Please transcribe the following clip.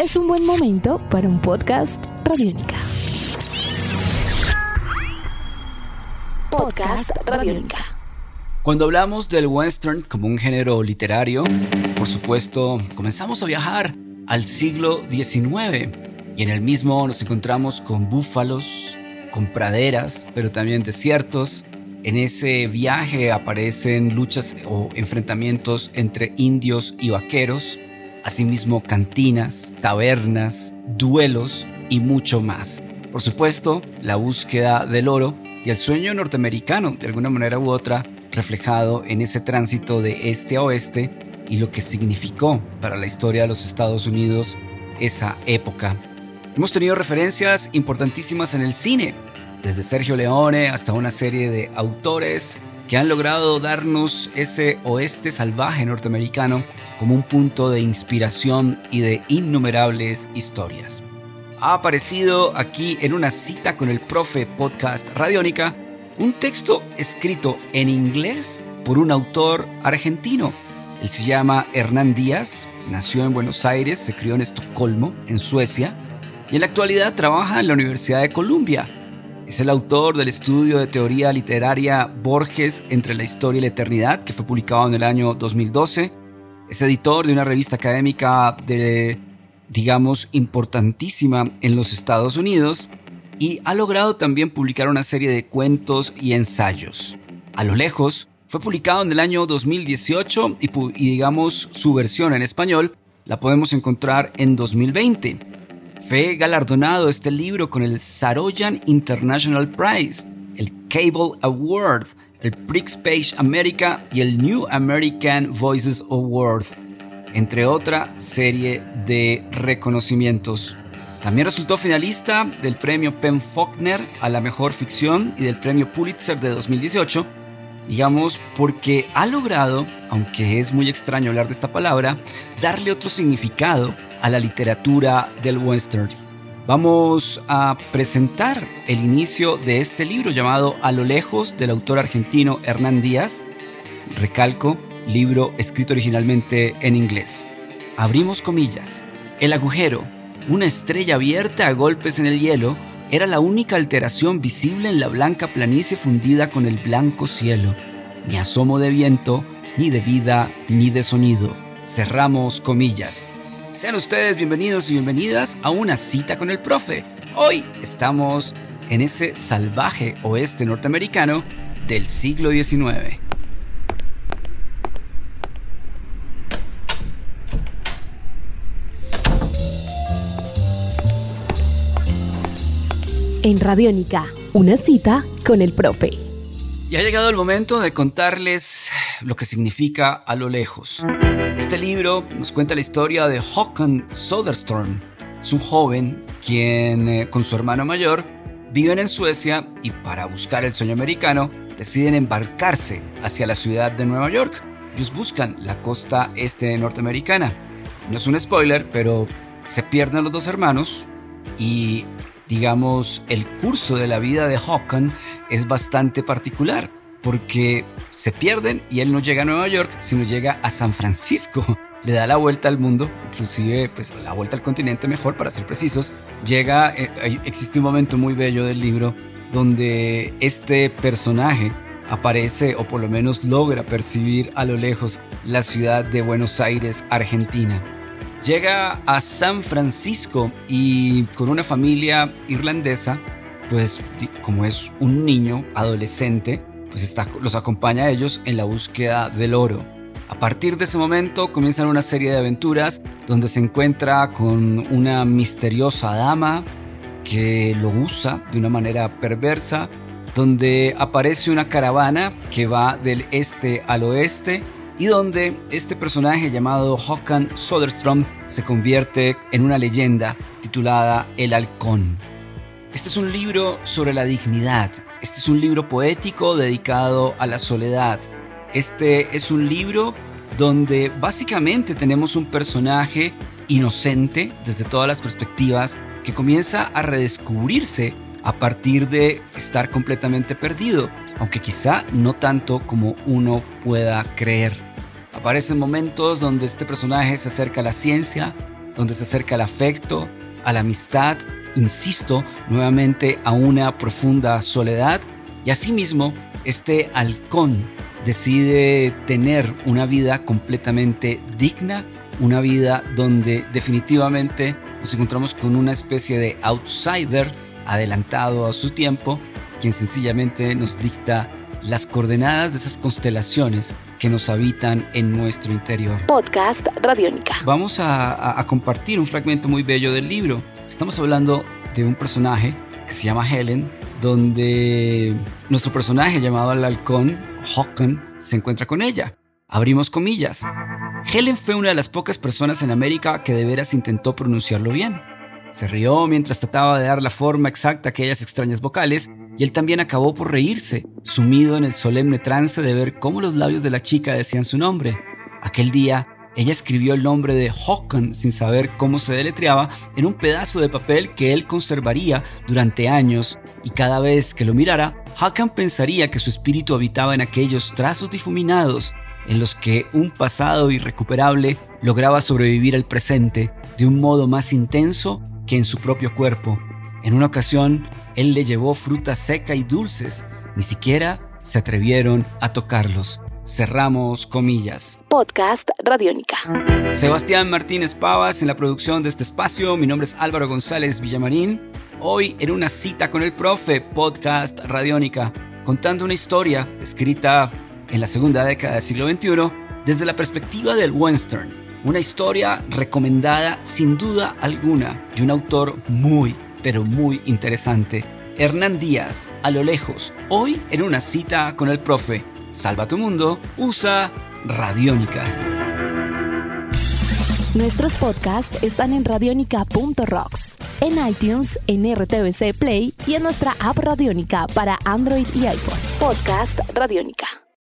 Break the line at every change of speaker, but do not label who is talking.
es un buen momento para un podcast Radiónica. Podcast Radiónica.
Cuando hablamos del western como un género literario, por supuesto, comenzamos a viajar al siglo XIX y en el mismo nos encontramos con búfalos, con praderas, pero también desiertos. En ese viaje aparecen luchas o enfrentamientos entre indios y vaqueros, asimismo cantinas, tabernas, duelos y mucho más. Por supuesto, la búsqueda del oro y el sueño norteamericano, de alguna manera u otra, reflejado en ese tránsito de este a oeste y lo que significó para la historia de los Estados Unidos esa época. Hemos tenido referencias importantísimas en el cine, desde Sergio Leone hasta una serie de autores que han logrado darnos ese oeste salvaje norteamericano como un punto de inspiración y de innumerables historias. Ha aparecido aquí en una cita con el profe podcast Radiónica un texto escrito en inglés por un autor argentino. Él se llama Hernán Díaz, nació en Buenos Aires, se crió en Estocolmo, en Suecia, y en la actualidad trabaja en la Universidad de Columbia. Es el autor del estudio de teoría literaria Borges entre la historia y la eternidad, que fue publicado en el año 2012. Es editor de una revista académica de, digamos, importantísima en los Estados Unidos y ha logrado también publicar una serie de cuentos y ensayos. A lo lejos, fue publicado en el año 2018 y, y digamos su versión en español la podemos encontrar en 2020. Fue galardonado este libro con el Saroyan International Prize, el Cable Award, el Prix Page America y el New American Voices Award, entre otra serie de reconocimientos. También resultó finalista del premio Penn Faulkner a la mejor ficción y del premio Pulitzer de 2018, digamos porque ha logrado, aunque es muy extraño hablar de esta palabra, darle otro significado a la literatura del western. Vamos a presentar el inicio de este libro llamado A lo lejos del autor argentino Hernán Díaz. Recalco, libro escrito originalmente en inglés. Abrimos comillas. El agujero, una estrella abierta a golpes en el hielo, era la única alteración visible en la blanca planicie fundida con el blanco cielo. Ni asomo de viento, ni de vida, ni de sonido. Cerramos comillas. Sean ustedes bienvenidos y bienvenidas a una cita con el profe. Hoy estamos en ese salvaje oeste norteamericano del siglo XIX.
En Radiónica, una cita con el profe.
Y ha llegado el momento de contarles lo que significa a lo lejos. Este libro nos cuenta la historia de Håkan Soderstrom. Es un joven quien eh, con su hermano mayor viven en Suecia y para buscar el sueño americano deciden embarcarse hacia la ciudad de Nueva York. Ellos buscan la costa este norteamericana. No es un spoiler, pero se pierden los dos hermanos y digamos, el curso de la vida de Hawken es bastante particular, porque se pierden y él no llega a Nueva York, sino llega a San Francisco. Le da la vuelta al mundo, inclusive pues la vuelta al continente mejor para ser precisos. Llega, eh, existe un momento muy bello del libro donde este personaje aparece o por lo menos logra percibir a lo lejos la ciudad de Buenos Aires, Argentina. Llega a San Francisco y con una familia irlandesa, pues como es un niño adolescente, pues los acompaña a ellos en la búsqueda del oro. A partir de ese momento comienzan una serie de aventuras donde se encuentra con una misteriosa dama que lo usa de una manera perversa, donde aparece una caravana que va del este al oeste y donde este personaje llamado Håkan Soderstrom se convierte en una leyenda titulada El Halcón. Este es un libro sobre la dignidad, este es un libro poético dedicado a la soledad, este es un libro donde básicamente tenemos un personaje inocente desde todas las perspectivas que comienza a redescubrirse a partir de estar completamente perdido, aunque quizá no tanto como uno pueda creer. Aparecen momentos donde este personaje se acerca a la ciencia, donde se acerca al afecto, a la amistad, insisto, nuevamente a una profunda soledad y asimismo este halcón decide tener una vida completamente digna, una vida donde definitivamente nos encontramos con una especie de outsider adelantado a su tiempo, quien sencillamente nos dicta las coordenadas de esas constelaciones que nos habitan en nuestro interior.
Podcast Radiónica.
Vamos a, compartir un fragmento muy bello del libro. Estamos hablando de un personaje que se llama Helen, donde nuestro personaje llamado el halcón, Hawken, se encuentra con ella. Abrimos comillas. Helen fue una de las pocas personas en América que de veras intentó pronunciarlo bien. Se rió mientras trataba de dar la forma exacta a aquellas extrañas vocales y él también acabó por reírse, sumido en el solemne trance de ver cómo los labios de la chica decían su nombre. Aquel día, ella escribió el nombre de Hawken sin saber cómo se deletreaba en un pedazo de papel que él conservaría durante años y cada vez que lo mirara, Hawken pensaría que su espíritu habitaba en aquellos trazos difuminados en los que un pasado irrecuperable lograba sobrevivir al presente de un modo más intenso que en su propio cuerpo. En una ocasión, él le llevó fruta seca y dulces. Ni siquiera se atrevieron a tocarlos. Cerramos comillas.
Podcast Radiónica.
Sebastián Martínez Pavas en la producción de este espacio. Mi nombre es Álvaro González Villamarín. Hoy en una cita con el profe, podcast Radiónica, contando una historia escrita en la segunda década del siglo XXI desde la perspectiva del western. Una historia recomendada sin duda alguna de un autor muy, pero muy interesante. Hernán Díaz, a lo lejos, hoy en una cita con el profe. Salva tu mundo, usa Radiónica.
Nuestros podcasts están en radionica.rocks, en iTunes, en RTVC Play y en nuestra app Radiónica para Android y iPhone. Podcast Radiónica.